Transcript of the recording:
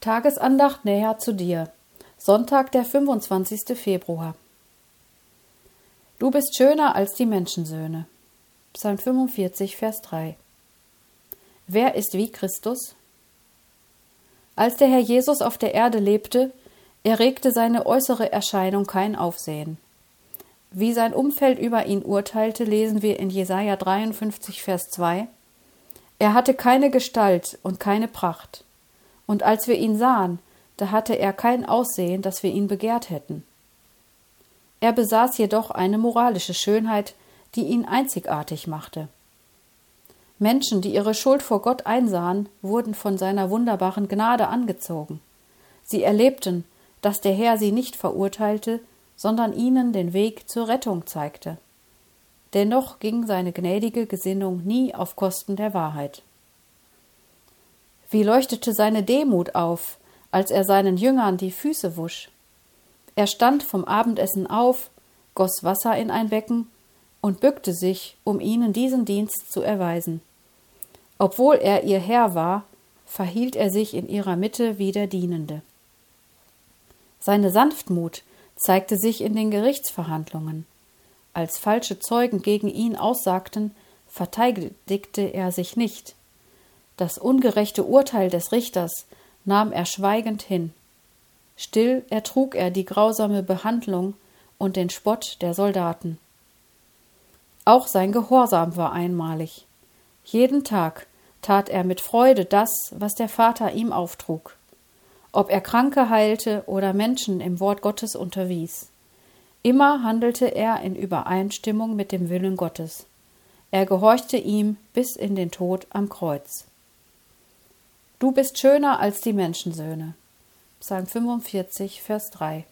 Tagesandacht näher zu dir. Sonntag, der 25. Februar. Du bist schöner als die Menschensöhne. Psalm 45, Vers 3. Wer ist wie Christus? Als der Herr Jesus auf der Erde lebte, erregte seine äußere Erscheinung kein Aufsehen. Wie sein Umfeld über ihn urteilte, lesen wir in Jesaja 53, Vers 2. Er hatte keine Gestalt und keine Pracht. Und als wir ihn sahen, da hatte er kein Aussehen, dass wir ihn begehrt hätten. Er besaß jedoch eine moralische Schönheit, die ihn einzigartig machte. Menschen, die ihre Schuld vor Gott einsahen, wurden von seiner wunderbaren Gnade angezogen. Sie erlebten, dass der Herr sie nicht verurteilte, sondern ihnen den Weg zur Rettung zeigte. Dennoch ging seine gnädige Gesinnung nie auf Kosten der Wahrheit. Wie leuchtete seine Demut auf, als er seinen Jüngern die Füße wusch. Er stand vom Abendessen auf, goss Wasser in ein Becken und bückte sich, um ihnen diesen Dienst zu erweisen. Obwohl er ihr Herr war, verhielt er sich in ihrer Mitte wie der Dienende. Seine Sanftmut zeigte sich in den Gerichtsverhandlungen. Als falsche Zeugen gegen ihn aussagten, verteidigte er sich nicht. Das ungerechte Urteil des Richters nahm er schweigend hin. Still ertrug er die grausame Behandlung und den Spott der Soldaten. Auch sein Gehorsam war einmalig. Jeden Tag tat er mit Freude das, was der Vater ihm auftrug. Ob er Kranke heilte oder Menschen im Wort Gottes unterwies. Immer handelte er in Übereinstimmung mit dem Willen Gottes. Er gehorchte ihm bis in den Tod am Kreuz. Du bist schöner als die Menschensöhne. Psalm 45, Vers 3.